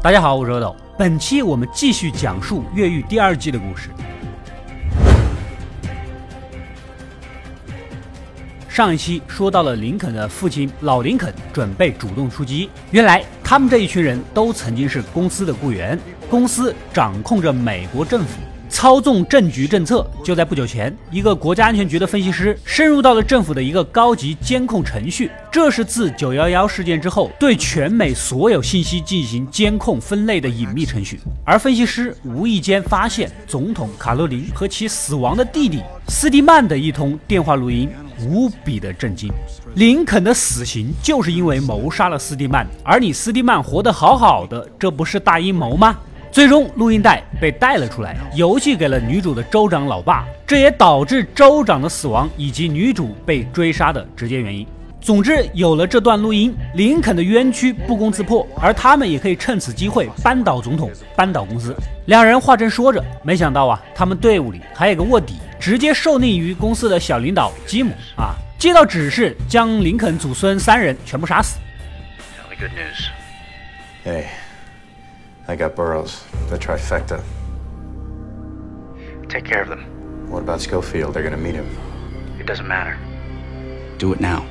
大家好，我是阿斗。本期我们继续讲述《越狱》第二季的故事。上一期说到了林肯的父亲老林肯准备主动出击，原来他们这一群人都曾经是公司的雇员，公司掌控着美国政府。操纵政局政策。就在不久前，一个国家安全局的分析师深入到了政府的一个高级监控程序。这是自九幺幺事件之后，对全美所有信息进行监控分类的隐秘程序。而分析师无意间发现总统卡洛琳和其死亡的弟弟斯蒂曼的一通电话录音，无比的震惊。林肯的死刑就是因为谋杀了斯蒂曼，而你斯蒂曼活得好好的，这不是大阴谋吗？最终，录音带被带了出来，邮寄给了女主的州长老爸，这也导致州长的死亡以及女主被追杀的直接原因。总之，有了这段录音，林肯的冤屈不攻自破，而他们也可以趁此机会扳倒总统，扳倒公司。两人话正说着，没想到啊，他们队伍里还有个卧底，直接受命于公司的小领导吉姆啊，接到指示将林肯祖孙三人全部杀死。I got Burroughs, the trifecta. Take care of them. What about Schofield? They're gonna meet him. It doesn't matter. Do it now.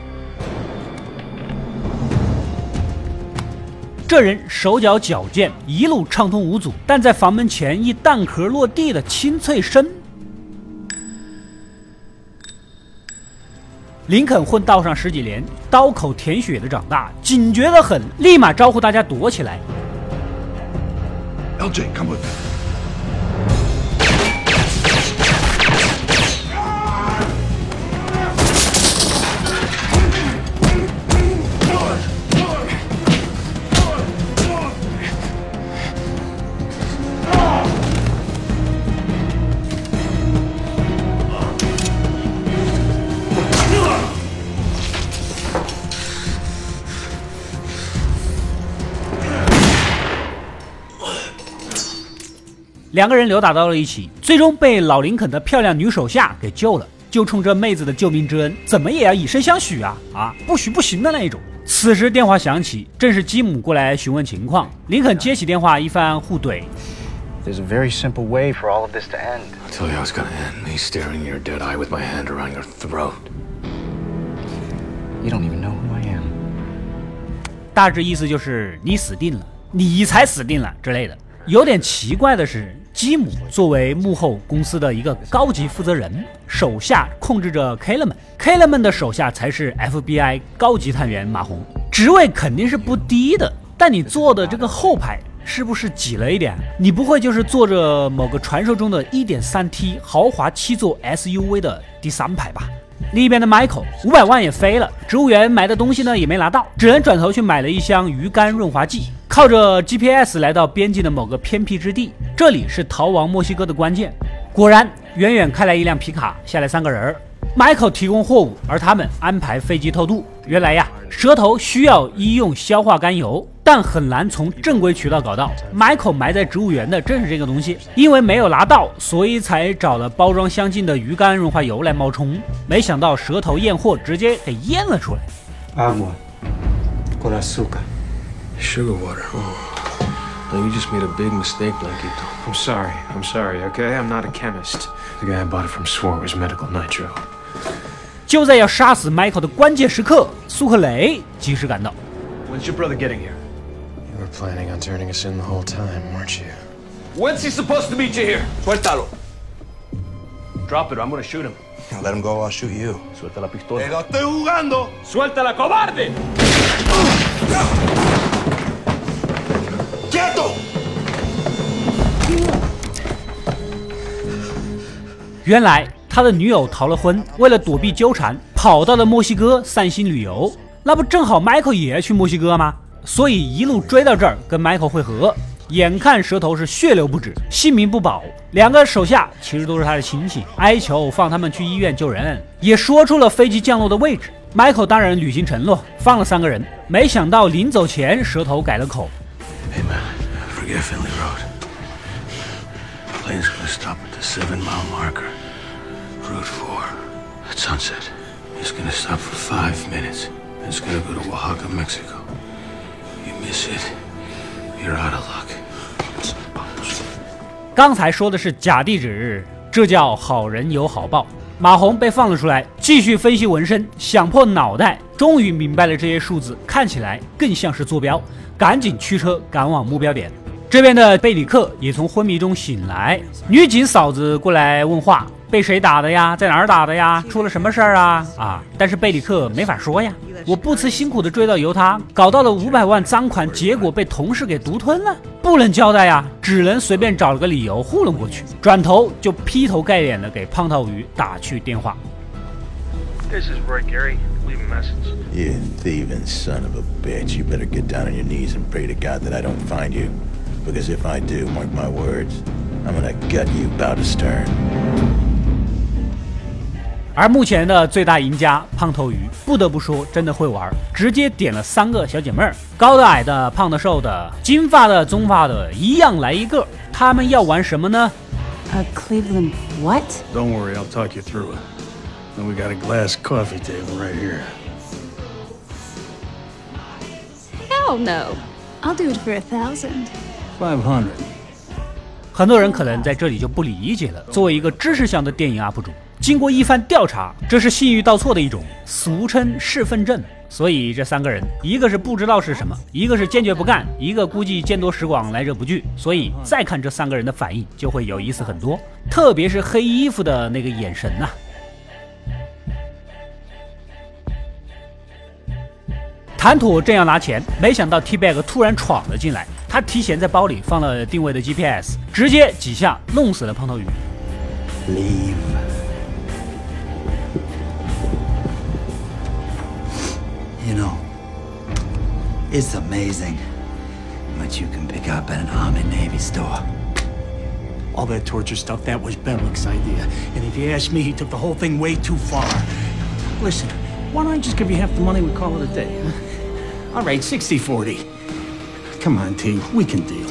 这人手脚矫健，一路畅通无阻，但在房门前一弹壳落地的清脆声。林肯混道上十几年，刀口舔血的长大，警觉的很，立马招呼大家躲起来。LJ, come with me. 两个人扭打到了一起，最终被老林肯的漂亮女手下给救了。就冲这妹子的救命之恩，怎么也要以身相许啊！啊，不许不行的那一种。此时电话响起，正是基姆过来询问情况。林肯接起电话，一番互怼。There's a very simple way for all of this to end. I'll tell you I was gonna end. Me staring your dead eye with my hand around your throat. You don't even know who I am. 大致意思就是你死定了，你才死定了之类的。有点奇怪的是。基姆作为幕后公司的一个高级负责人，手下控制着 k e l l m a n k e l l m a n 的手下才是 FBI 高级探员马洪，职位肯定是不低的。但你坐的这个后排是不是挤了一点？你不会就是坐着某个传说中的 1.3T 豪华七座 SUV 的第三排吧？另一边的 Michael 五百万也飞了，植物园埋的东西呢也没拿到，只能转头去买了一箱鱼肝润滑剂。靠着 GPS 来到边境的某个偏僻之地，这里是逃亡墨西哥的关键。果然，远远开来一辆皮卡，下来三个人儿。Michael 提供货物，而他们安排飞机偷渡。原来呀，蛇头需要医用消化甘油，但很难从正规渠道搞到。Michael 埋在植物园的正是这个东西，因为没有拿到，所以才找了包装相近的鱼肝润滑油来冒充。没想到蛇头验货，直接给验了出来。Agua con azúcar. Sugar water. Oh. No, you just made a big mistake, Blanquito. I'm sorry. I'm sorry, okay? I'm not a chemist. The guy I bought it from swore it was medical nitro. 就在要杀死 Michael 的关键时刻，苏克雷及时赶到。When's your brother getting here? You were planning on turning us in the whole time, weren't you? When's he supposed to meet you here? Suéltalo. Drop it or I'm gonna shoot him. Now let him go, I'll shoot you. Suelta la pistola. ¡Te lo estoy jugando! ¡Suéltala, cobarde! 原来他的女友逃了婚，为了躲避纠缠，跑到了墨西哥散心旅游。那不正好 Michael 也要去墨西哥吗？所以一路追到这儿跟 Michael 会合。眼看蛇头是血流不止，性命不保，两个手下其实都是他的亲戚，哀求放他们去医院救人，也说出了飞机降落的位置。Michael 当然履行承诺，放了三个人。没想到临走前，蛇头改了口。Hey man, forget Finley Road. Plane's gonna stop at the seven mile marker. Route 4. At sunset. It's gonna stop for five minutes. It's gonna go to Oaxaca, Mexico. You miss it, You're out of luck. 刚才说的是假地址，这叫好人有好报。马红被放了出来，继续分析纹身，想破脑袋，终于明白了这些数字看起来更像是坐标，赶紧驱车赶往目标点。这边的贝里克也从昏迷中醒来，女警嫂子过来问话。被谁打的呀？在哪儿打的呀？出了什么事儿啊？啊！但是贝里克没法说呀。我不辞辛苦的追到犹他，搞到了五百万赃款，结果被同事给独吞了，不能交代呀，只能随便找了个理由糊弄过去。转头就劈头盖脸的给胖头鱼打去电话。This is Roy Gary. Leave a message. You thieving son of a bitch. You better get down on your knees and pray to God that I don't find you. Because if I do, mark my words, I'm gonna gut you bow to stern. 而目前的最大赢家胖头鱼，不得不说真的会玩，直接点了三个小姐妹儿，高的、矮的、胖的、瘦的，金发的、棕发的，一样来一个。他们要玩什么呢？A Cleveland what? Don't worry, I'll talk you through it. And we got a glass coffee table right here. Hell no. I'll do it for a thousand. Five hundred. 很多人可能在这里就不理解了。作为一个知识向的电影 UP 主。经过一番调查，这是信誉倒错的一种，俗称侍奉证。所以这三个人，一个是不知道是什么，一个是坚决不干，一个估计见多识广，来者不拒。所以再看这三个人的反应，就会有意思很多。特别是黑衣服的那个眼神呐。谈妥正要拿钱，没想到 T Bag 突然闯了进来，他提前在包里放了定位的 GPS，直接几下弄死了胖头鱼。Leave. You know, it's amazing what you can pick up at an Army Navy store. All that torture stuff, that was Benwick's idea. And if you ask me, he took the whole thing way too far. Listen, why don't I just give you half the money, we call it a day? All right, 60-40. Come on, T, we can deal.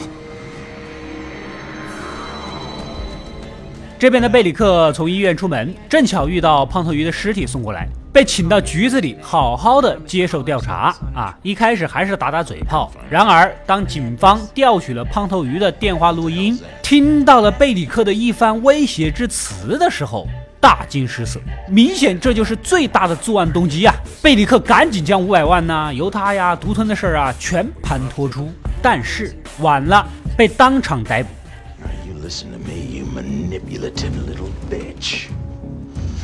这边的贝里克从医院出门，正巧遇到胖头鱼的尸体送过来。被请到局子里，好好的接受调查啊！一开始还是打打嘴炮，然而当警方调取了胖头鱼的电话录音，听到了贝里克的一番威胁之词的时候，大惊失色。明显这就是最大的作案动机啊！贝里克赶紧将五百万呐、犹他呀、独吞的事儿啊全盘托出，但是晚了，被当场逮捕。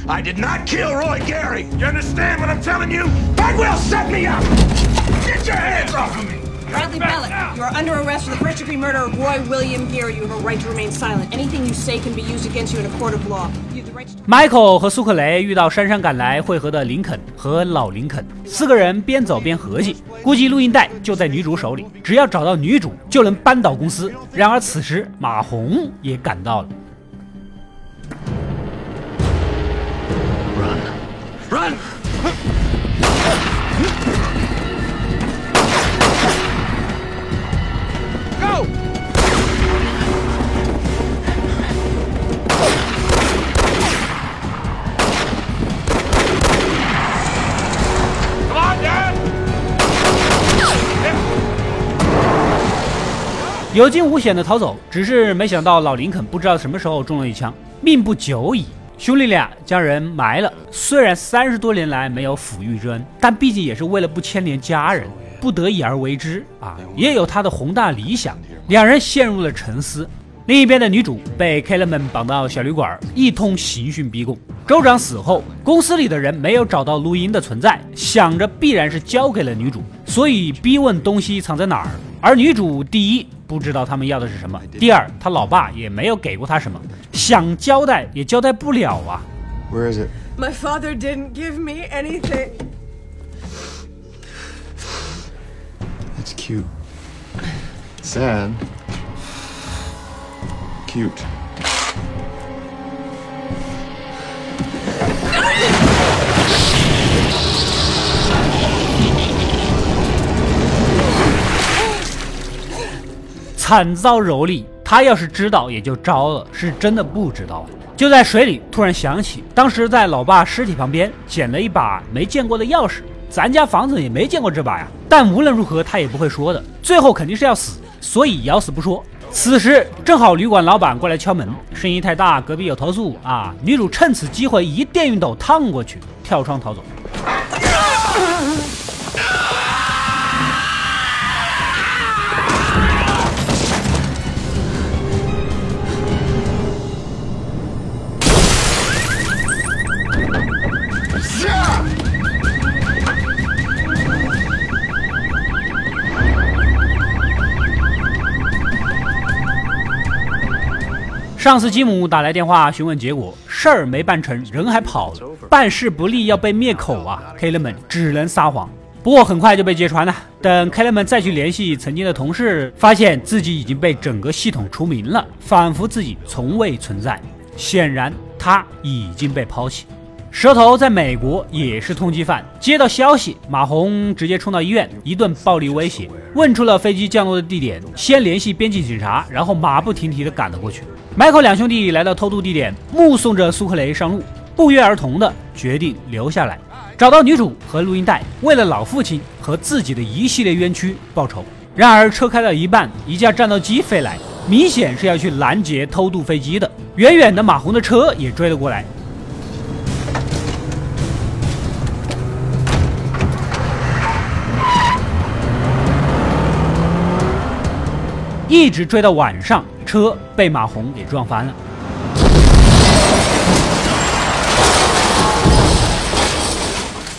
I did not kill Roy Gary. You understand what I'm telling you? That will set me up. Get your hands off of me. Bradley Bellick, you are under arrest for the first degree murder of Roy William Gary. You have a right to remain silent. Anything you say can be used against you in a court of law. You have the right to. Michael 和苏克雷遇到姗姗赶来汇合的林肯和老林肯，四个人边走边合计，估计录音带就在女主手里，只要找到女主就能扳倒公司。然而此时马红也赶到了。Run, Run! 有惊无险的逃走，只是没想到老林肯不知道什么时候中了一枪，命不久矣。兄弟俩将人埋了，虽然三十多年来没有抚育之恩，但毕竟也是为了不牵连家人，不得已而为之啊，也有他的宏大理想。两人陷入了沉思。另一边的女主被 K 了们绑到小旅馆，一通刑讯逼供。州长死后，公司里的人没有找到录音的存在，想着必然是交给了女主，所以逼问东西藏在哪儿。而女主第一不知道他们要的是什么，第二她老爸也没有给过她什么，想交代也交代不了啊。Where is it? My father didn't give me anything. It's cute. Sad. Cute. 惨遭蹂躏，他要是知道也就招了，是真的不知道。就在水里，突然想起当时在老爸尸体旁边捡了一把没见过的钥匙，咱家房子也没见过这把呀。但无论如何，他也不会说的，最后肯定是要死。所以咬死不说。此时正好旅馆老板过来敲门，声音太大，隔壁有投诉啊！女主趁此机会一电熨斗烫过去，跳窗逃走。上司吉姆打来电话询问结果，事儿没办成，人还跑了，办事不力要被灭口啊！K 人们只能撒谎，不过很快就被揭穿了。等 K 人们再去联系曾经的同事，发现自己已经被整个系统除名了，仿佛自己从未存在。显然他已经被抛弃。蛇头在美国也是通缉犯，接到消息，马红直接冲到医院，一顿暴力威胁，问出了飞机降落的地点，先联系边境警察，然后马不停蹄地赶了过去。迈克两兄弟来到偷渡地点，目送着苏克雷上路，不约而同的决定留下来，找到女主和录音带，为了老父亲和自己的一系列冤屈报仇。然而车开到一半，一架战斗机飞来，明显是要去拦截偷渡飞机的。远远的马红的车也追了过来，一直追到晚上。车被马红给撞翻了。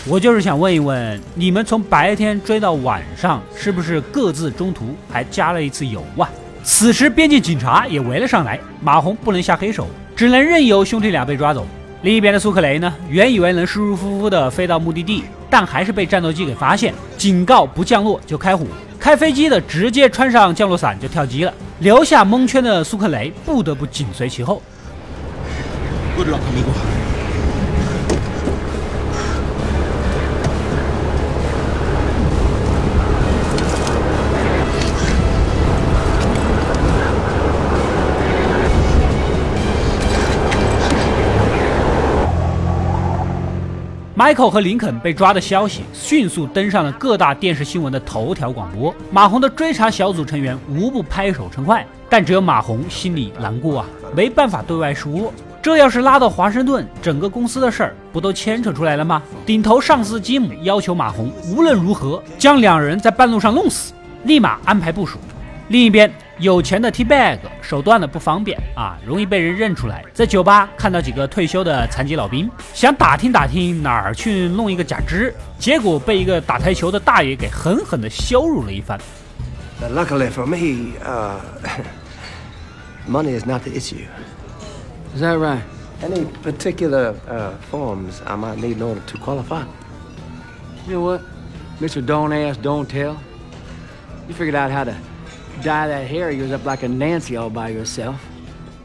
我就是想问一问，你们从白天追到晚上，是不是各自中途还加了一次油啊？此时边境警察也围了上来，马红不能下黑手，只能任由兄弟俩被抓走。另一边的苏克雷呢，原以为能舒舒服服的飞到目的地，但还是被战斗机给发现，警告不降落就开火。开飞机的直接穿上降落伞就跳机了。留下蒙圈的苏克雷不得不紧随其后。Michael 和林肯被抓的消息迅速登上了各大电视新闻的头条广播。马红的追查小组成员无不拍手称快，但只有马红心里难过啊，没办法对外说。这要是拉到华盛顿，整个公司的事儿不都牵扯出来了吗？顶头上司吉姆要求马红无论如何将两人在半路上弄死，立马安排部署。另一边。有钱的 T bag 手段的不方便啊，容易被人认出来。在酒吧看到几个退休的残疾老兵，想打听打听哪儿去弄一个假肢，结果被一个打台球的大爷给狠狠的羞辱了一番。Luckily for me, uh, money is not the issue. Is that right? Any particular uh, forms I might need in order to qualify? You know what, Mr. Don't Ask, Don't Tell. You figured out how to. Dye that hair of yours up like a Nancy all by yourself.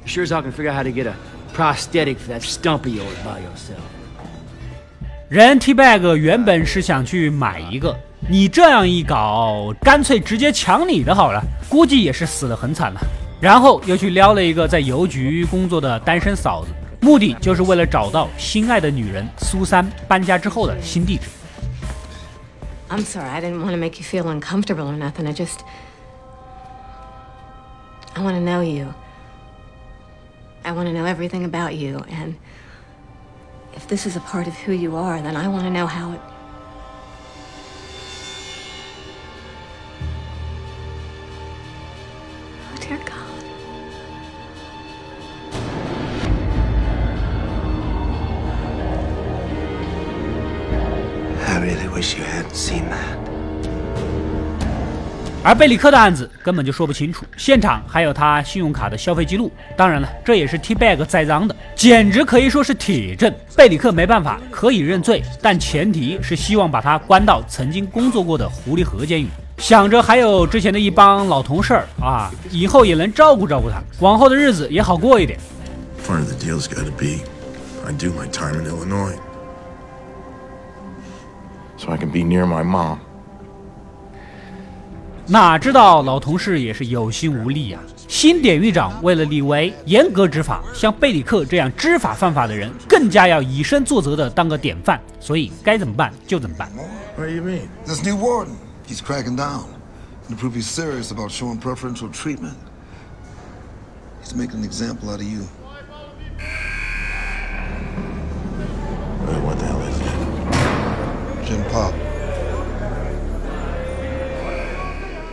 Sure as I can figure out how to get a prosthetic for that stump of yours by yourself. 人 T bag 原本是想去买一个，你这样一搞，干脆直接抢你的好了，估计也是死得很惨了。然后又去撩了一个在邮局工作的单身嫂子，目的就是为了找到心爱的女人苏珊搬家之后的新地址。I'm sorry, I didn't want to make you feel uncomfortable or nothing. I just I want to know you. I want to know everything about you, and if this is a part of who you are, then I want to know how it. Oh, dear God. I really wish you hadn't seen that. 而贝里克的案子根本就说不清楚，现场还有他信用卡的消费记录。当然了，这也是 T bag 栽赃的，简直可以说是铁证。贝里克没办法，可以认罪，但前提是希望把他关到曾经工作过的狐狸河监狱。想着还有之前的一帮老同事啊，以后也能照顾照顾他，往后的日子也好过一点。Part of the deal's got to be I do my time in Illinois, so I can be near my mom. 哪知道老同事也是有心无力呀！新典狱长为了立威，严格执法，像贝里克这样知法犯法的人，更加要以身作则的当个典范。所以该怎么办就怎么办。What do you mean? This new warden, he's cracking down. to prove he's serious about showing preferential treatment. He's making an example out of you. Uh, what the hell is that? Jim Pop.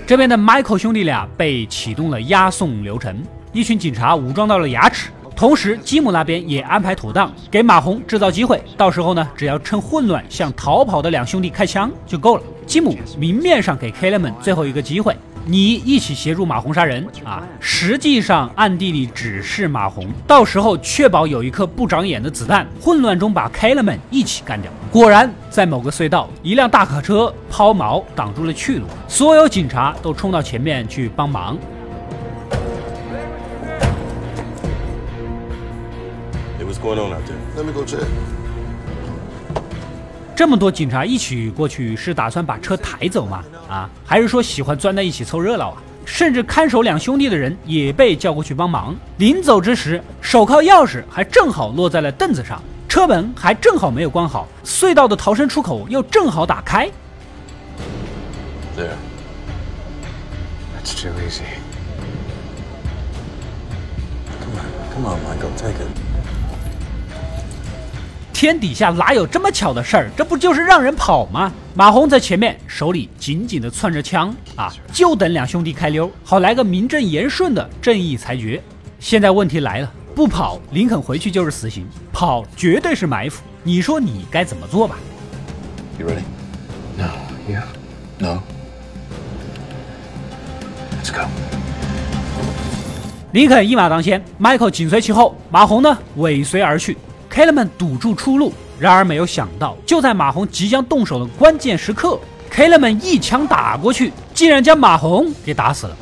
这边的 Michael 兄弟俩被启动了押送流程，一群警察武装到了牙齿，同时吉姆那边也安排妥当，给马红制造机会，到时候呢，只要趁混乱向逃跑的两兄弟开枪就够了。吉姆明面上给 k l e m a n 最后一个机会。你一起协助马红杀人啊！实际上暗地里指示马红，到时候确保有一颗不长眼的子弹，混乱中把 k l e m a n 一起干掉。果然，在某个隧道，一辆大卡车抛锚挡住了去路，所有警察都冲到前面去帮忙。Hey, what's going on out there? Let me go check. 这么多警察一起过去，是打算把车抬走吗？啊，还是说喜欢钻在一起凑热闹啊？甚至看守两兄弟的人也被叫过去帮忙。临走之时，手铐钥匙还正好落在了凳子上，车门还正好没有关好，隧道的逃生出口又正好打开。There. That's too easy. Come on, come on, Michael, take it. 天底下哪有这么巧的事儿？这不就是让人跑吗？马红在前面，手里紧紧的攥着枪啊，就等两兄弟开溜，好来个名正言顺的正义裁决。现在问题来了，不跑，林肯回去就是死刑；跑，绝对是埋伏。你说你该怎么做吧？You ready? No. Yeah. No. Let's go. 林肯一马当先，Michael 紧随其后，马红呢尾随而去。K l e m a n 堵住出路，然而没有想到，就在马红即将动手的关键时刻 k l e m a n 一枪打过去，竟然将马红给打死了。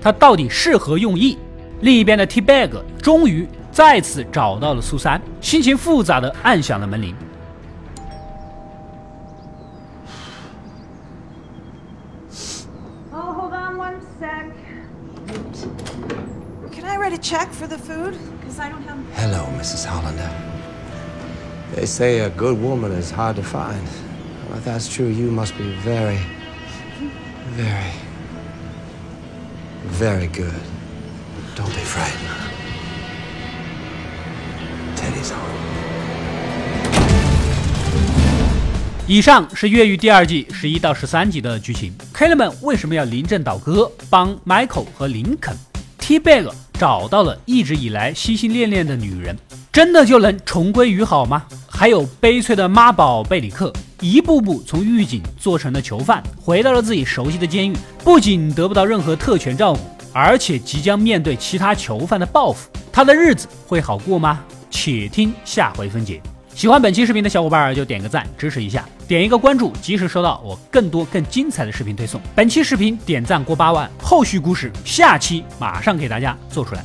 他到底是何用意？另一边的 T Bag 终于再次找到了苏珊，心情复杂的按响了门铃。Oh, hold on one sec. Can I write a check for the food? Because I don't have. Hello, Mrs. Hollander. They say a good woman is hard to find. Well, if that's true, you must be very, very, very good. Don't be frightened. Teddy's home. 以上是越狱第二季十一到十三集的剧情。k l e m a n 为什么要临阵倒戈帮 Michael 和林肯？T Bag 找到了一直以来心心念念的女人，真的就能重归于好吗？还有悲催的妈宝贝里克，一步步从狱警做成了囚犯，回到了自己熟悉的监狱，不仅得不到任何特权照顾。而且即将面对其他囚犯的报复，他的日子会好过吗？且听下回分解。喜欢本期视频的小伙伴就点个赞支持一下，点一个关注，及时收到我更多更精彩的视频推送。本期视频点赞过八万，后续故事下期马上给大家做出来。